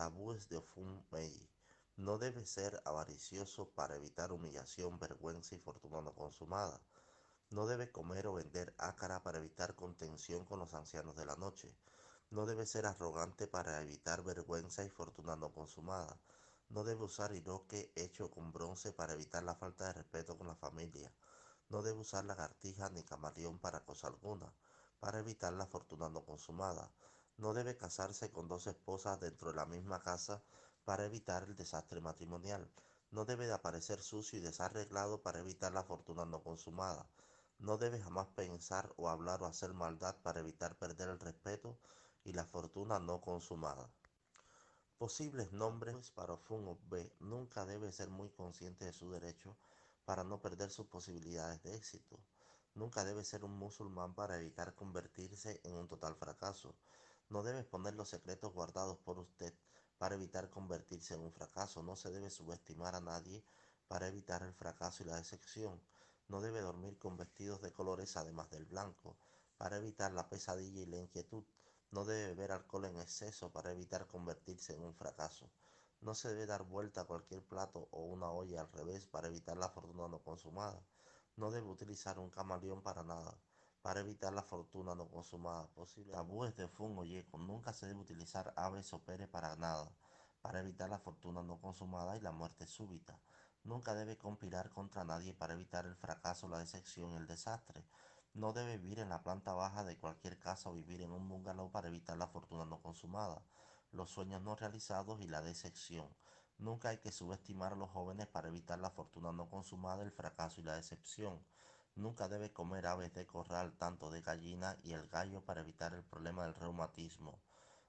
Tabúes de Ofun Mei. No debe ser avaricioso para evitar humillación, vergüenza y fortuna no consumada. No debe comer o vender ácara para evitar contención con los ancianos de la noche. No debe ser arrogante para evitar vergüenza y fortuna no consumada. No debe usar iroque hecho con bronce para evitar la falta de respeto con la familia. No debe usar lagartija ni camaleón para cosa alguna, para evitar la fortuna no consumada. No debe casarse con dos esposas dentro de la misma casa para evitar el desastre matrimonial. No debe de aparecer sucio y desarreglado para evitar la fortuna no consumada. No debe jamás pensar o hablar o hacer maldad para evitar perder el respeto y la fortuna no consumada. Posibles nombres para Ofun B. Nunca debe ser muy consciente de su derecho para no perder sus posibilidades de éxito. Nunca debe ser un musulmán para evitar convertirse en un total fracaso. No debe exponer los secretos guardados por usted para evitar convertirse en un fracaso. No se debe subestimar a nadie para evitar el fracaso y la decepción. No debe dormir con vestidos de colores además del blanco para evitar la pesadilla y la inquietud. No debe beber alcohol en exceso para evitar convertirse en un fracaso. No se debe dar vuelta a cualquier plato o una olla al revés para evitar la fortuna no consumada. No debe utilizar un camaleón para nada, para evitar la fortuna no consumada posible. Tabúes de fungo yeco. Nunca se debe utilizar aves o pere para nada, para evitar la fortuna no consumada y la muerte súbita. Nunca debe conspirar contra nadie para evitar el fracaso, la decepción y el desastre. No debe vivir en la planta baja de cualquier casa o vivir en un bungalow para evitar la fortuna no consumada, los sueños no realizados y la decepción. Nunca hay que subestimar a los jóvenes para evitar la fortuna no consumada, el fracaso y la decepción. Nunca debe comer aves de corral, tanto de gallina y el gallo para evitar el problema del reumatismo.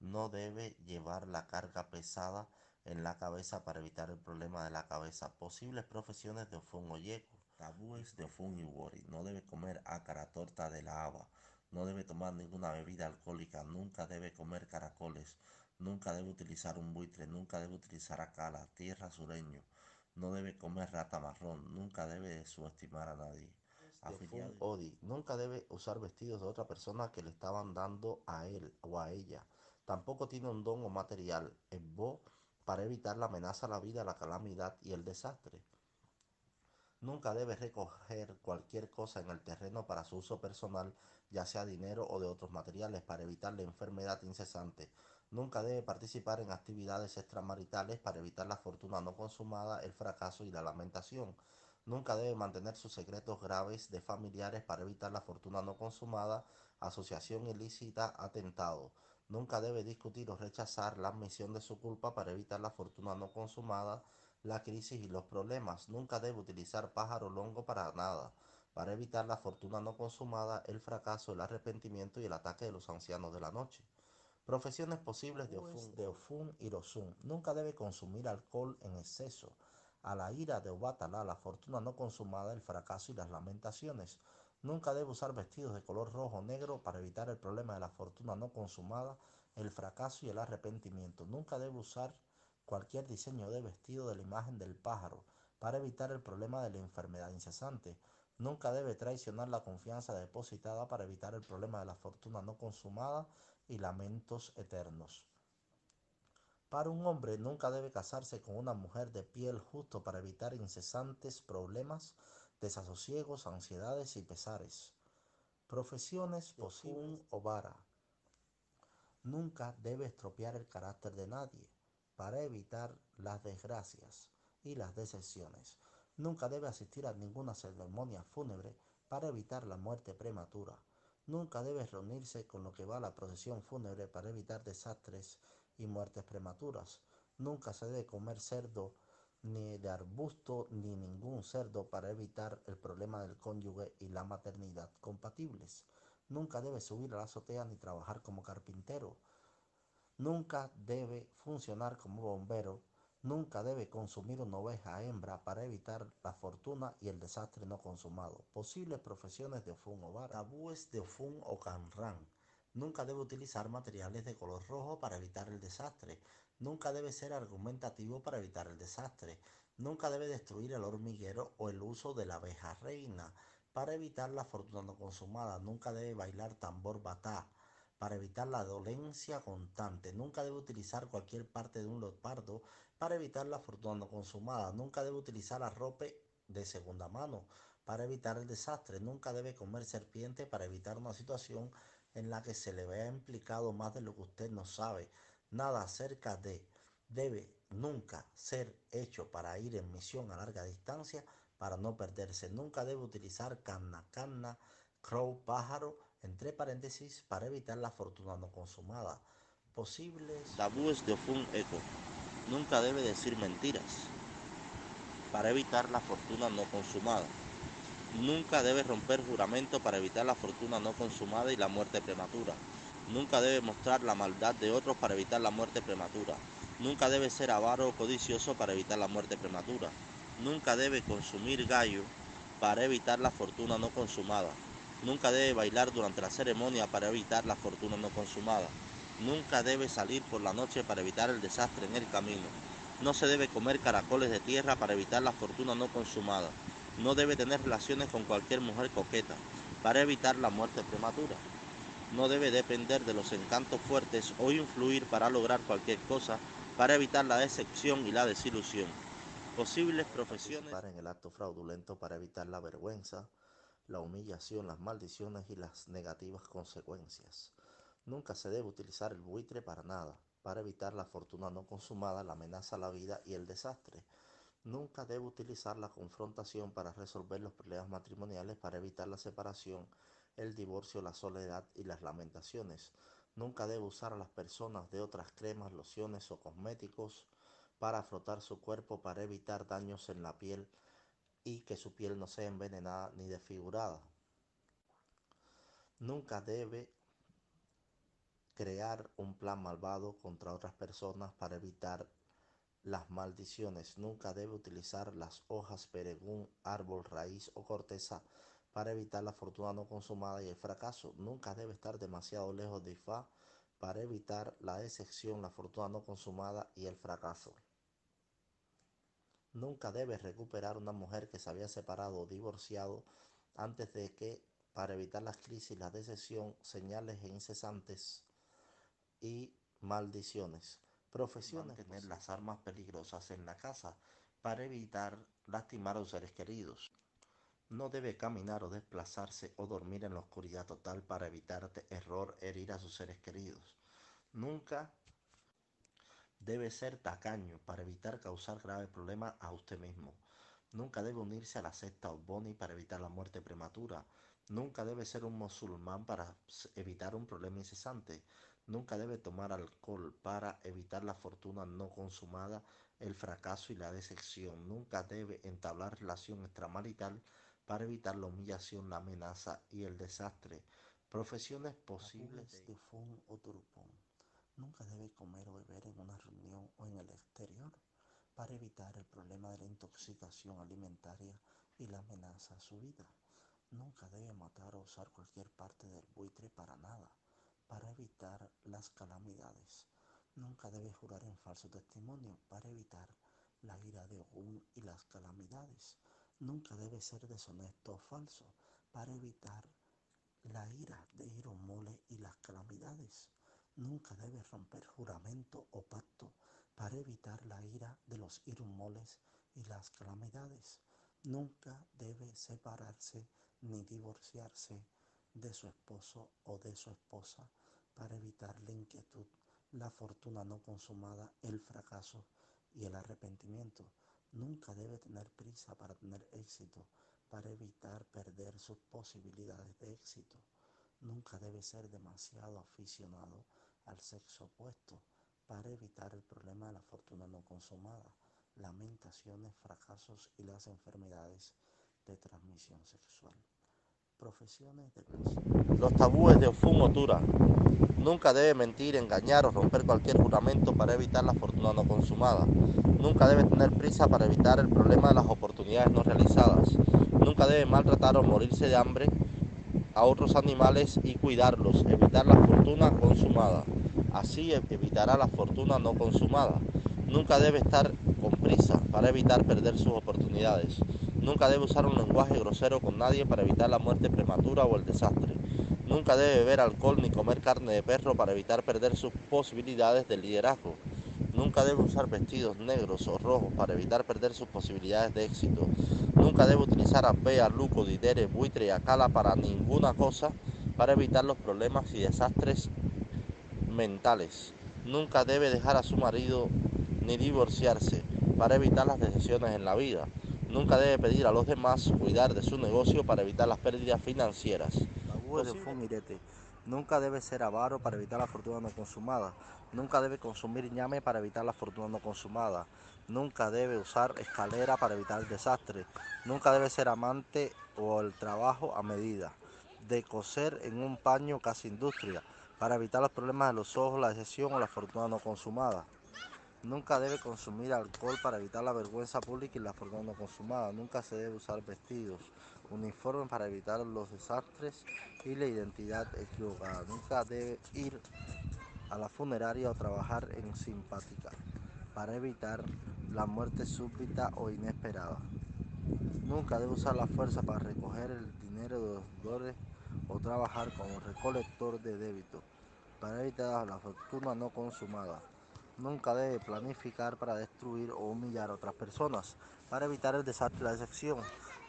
No debe llevar la carga pesada en la cabeza para evitar el problema de la cabeza. Posibles profesiones de Ofun o Yeco. Tabúes de Ofun y Wori. No debe comer ácara, torta de la haba. No debe tomar ninguna bebida alcohólica. Nunca debe comer caracoles. Nunca debe utilizar un buitre. Nunca debe utilizar acala, tierra sureño. No debe comer rata marrón. Nunca debe subestimar a nadie. Afiliado. Odi. Nunca debe usar vestidos de otra persona que le estaban dando a él o a ella. Tampoco tiene un don o material. Es bo para evitar la amenaza a la vida, la calamidad y el desastre. Nunca debe recoger cualquier cosa en el terreno para su uso personal, ya sea dinero o de otros materiales, para evitar la enfermedad incesante. Nunca debe participar en actividades extramaritales para evitar la fortuna no consumada, el fracaso y la lamentación. Nunca debe mantener sus secretos graves de familiares para evitar la fortuna no consumada, asociación ilícita, atentado. Nunca debe discutir o rechazar la admisión de su culpa para evitar la fortuna no consumada, la crisis y los problemas. Nunca debe utilizar pájaro longo para nada, para evitar la fortuna no consumada, el fracaso, el arrepentimiento y el ataque de los ancianos de la noche. Profesiones posibles de Ofun, de Ofun y Rosun. Nunca debe consumir alcohol en exceso. A la ira de Obatalá, la fortuna no consumada, el fracaso y las lamentaciones. Nunca debe usar vestidos de color rojo o negro para evitar el problema de la fortuna no consumada, el fracaso y el arrepentimiento. Nunca debe usar cualquier diseño de vestido de la imagen del pájaro para evitar el problema de la enfermedad incesante. Nunca debe traicionar la confianza depositada para evitar el problema de la fortuna no consumada y lamentos eternos. Para un hombre nunca debe casarse con una mujer de piel justo para evitar incesantes problemas, desasosiegos, ansiedades y pesares. Profesiones posibles o vara. Nunca debe estropear el carácter de nadie para evitar las desgracias y las decepciones. Nunca debe asistir a ninguna ceremonia fúnebre para evitar la muerte prematura. Nunca debe reunirse con lo que va a la procesión fúnebre para evitar desastres y muertes prematuras. Nunca se debe comer cerdo ni de arbusto ni ningún cerdo para evitar el problema del cónyuge y la maternidad compatibles. Nunca debe subir a la azotea ni trabajar como carpintero. Nunca debe funcionar como bombero. Nunca debe consumir una oveja hembra para evitar la fortuna y el desastre no consumado. Posibles profesiones de Ofun o. Tabúes de Ofun o Canran. Nunca debe utilizar materiales de color rojo para evitar el desastre. Nunca debe ser argumentativo para evitar el desastre. Nunca debe destruir el hormiguero o el uso de la abeja reina para evitar la fortuna no consumada. Nunca debe bailar tambor batá para evitar la dolencia constante. Nunca debe utilizar cualquier parte de un leopardo para evitar la fortuna no consumada. Nunca debe utilizar la ropa de segunda mano para evitar el desastre. Nunca debe comer serpiente para evitar una situación en la que se le vea implicado más de lo que usted no sabe. Nada acerca de debe nunca ser hecho para ir en misión a larga distancia para no perderse. Nunca debe utilizar canna, canna, crow, pájaro, entre paréntesis, para evitar la fortuna no consumada. Posibles tabúes de Ofun Eco. Nunca debe decir mentiras para evitar la fortuna no consumada. Nunca debe romper juramento para evitar la fortuna no consumada y la muerte prematura. Nunca debe mostrar la maldad de otros para evitar la muerte prematura. Nunca debe ser avaro o codicioso para evitar la muerte prematura. Nunca debe consumir gallo para evitar la fortuna no consumada. Nunca debe bailar durante la ceremonia para evitar la fortuna no consumada. Nunca debe salir por la noche para evitar el desastre en el camino. No se debe comer caracoles de tierra para evitar la fortuna no consumada. No debe tener relaciones con cualquier mujer coqueta para evitar la muerte prematura. No debe depender de los encantos fuertes o influir para lograr cualquier cosa para evitar la decepción y la desilusión. Posibles profesiones. Para en el acto fraudulento para evitar la vergüenza, la humillación, las maldiciones y las negativas consecuencias. Nunca se debe utilizar el buitre para nada, para evitar la fortuna no consumada, la amenaza a la vida y el desastre. Nunca debe utilizar la confrontación para resolver los problemas matrimoniales, para evitar la separación, el divorcio, la soledad y las lamentaciones. Nunca debe usar a las personas de otras cremas, lociones o cosméticos para frotar su cuerpo para evitar daños en la piel y que su piel no sea envenenada ni desfigurada. Nunca debe crear un plan malvado contra otras personas para evitar las maldiciones. Nunca debe utilizar las hojas, peregún, árbol, raíz o corteza para evitar la fortuna no consumada y el fracaso. Nunca debe estar demasiado lejos de Ifá para evitar la decepción, la fortuna no consumada y el fracaso. Nunca debe recuperar una mujer que se había separado o divorciado antes de que, para evitar las crisis, la decepción, señales incesantes y maldiciones profesiones, tener las armas peligrosas en la casa para evitar lastimar a los seres queridos. No debe caminar o desplazarse o dormir en la oscuridad total para evitar error herir a sus seres queridos. Nunca debe ser tacaño para evitar causar graves problemas a usted mismo. Nunca debe unirse a la secta Boni para evitar la muerte prematura. Nunca debe ser un musulmán para evitar un problema incesante. Nunca debe tomar alcohol para evitar la fortuna no consumada, el fracaso y la decepción. Nunca debe entablar relación extramarital para evitar la humillación, la amenaza y el desastre. Profesiones posibles de fun o turpón. Nunca debe comer o beber en una reunión o en el exterior para evitar el problema de la intoxicación alimentaria y la amenaza a su vida. Nunca debe matar o usar cualquier parte del buitre para las calamidades. Nunca debe jurar en falso testimonio para evitar la ira de Ogún y las calamidades. Nunca debe ser deshonesto o falso para evitar la ira de Iromole y las calamidades. Nunca debe romper juramento o pacto para evitar la ira de los Irumoles y las calamidades. Nunca debe separarse ni divorciarse de su esposo o de su esposa para evitar la inquietud, la fortuna no consumada, el fracaso y el arrepentimiento. Nunca debe tener prisa para tener éxito, para evitar perder sus posibilidades de éxito. Nunca debe ser demasiado aficionado al sexo opuesto para evitar el problema de la fortuna no consumada, lamentaciones, fracasos y las enfermedades de transmisión sexual. Profesiones Los tabúes de Ofun Otura. Nunca debe mentir, engañar o romper cualquier juramento para evitar la fortuna no consumada. Nunca debe tener prisa para evitar el problema de las oportunidades no realizadas. Nunca debe maltratar o morirse de hambre a otros animales y cuidarlos, evitar la fortuna consumada. Así evitará la fortuna no consumada. Nunca debe estar con prisa para evitar perder sus oportunidades. Nunca debe usar un lenguaje grosero con nadie para evitar la muerte prematura o el desastre. Nunca debe beber alcohol ni comer carne de perro para evitar perder sus posibilidades de liderazgo. Nunca debe usar vestidos negros o rojos para evitar perder sus posibilidades de éxito. Nunca debe utilizar apea, luco, didere, buitre y acala para ninguna cosa para evitar los problemas y desastres mentales. Nunca debe dejar a su marido ni divorciarse para evitar las decisiones en la vida. Nunca debe pedir a los demás cuidar de su negocio para evitar las pérdidas financieras. de Nunca debe ser avaro para evitar la fortuna no consumada. Nunca debe consumir ñame para evitar la fortuna no consumada. Nunca debe usar escalera para evitar el desastre. Nunca debe ser amante o el trabajo a medida. De coser en un paño casi industria para evitar los problemas de los ojos, la decepción o la fortuna no consumada. Nunca debe consumir alcohol para evitar la vergüenza pública y la fortuna no consumada. Nunca se debe usar vestidos, uniformes para evitar los desastres y la identidad equivocada. Nunca debe ir a la funeraria o trabajar en simpática para evitar la muerte súbita o inesperada. Nunca debe usar la fuerza para recoger el dinero de los deudores o trabajar como recolector de débito para evitar la fortuna no consumada. Nunca debe planificar para destruir o humillar a otras personas para evitar el desastre y la decepción.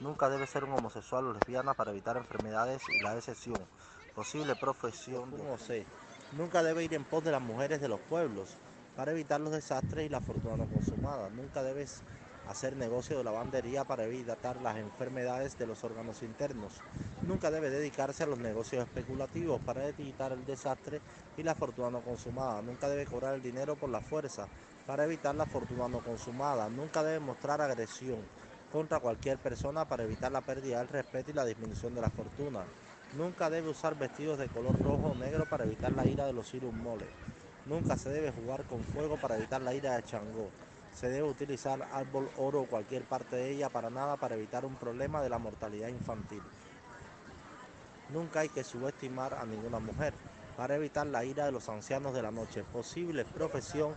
Nunca debe ser un homosexual o lesbiana para evitar enfermedades y la decepción. Posible profesión no sé. Nunca debe ir en pos de las mujeres de los pueblos para evitar los desastres y la fortuna no consumada. Nunca debes hacer negocio de lavandería para evitar las enfermedades de los órganos internos. Nunca debe dedicarse a los negocios especulativos para evitar el desastre y la fortuna no consumada. Nunca debe cobrar el dinero por la fuerza para evitar la fortuna no consumada. Nunca debe mostrar agresión contra cualquier persona para evitar la pérdida del respeto y la disminución de la fortuna. Nunca debe usar vestidos de color rojo o negro para evitar la ira de los Irus Mole. Nunca se debe jugar con fuego para evitar la ira de Changó. Se debe utilizar árbol, oro o cualquier parte de ella para nada para evitar un problema de la mortalidad infantil. Nunca hay que subestimar a ninguna mujer para evitar la ira de los ancianos de la noche. Posible profesión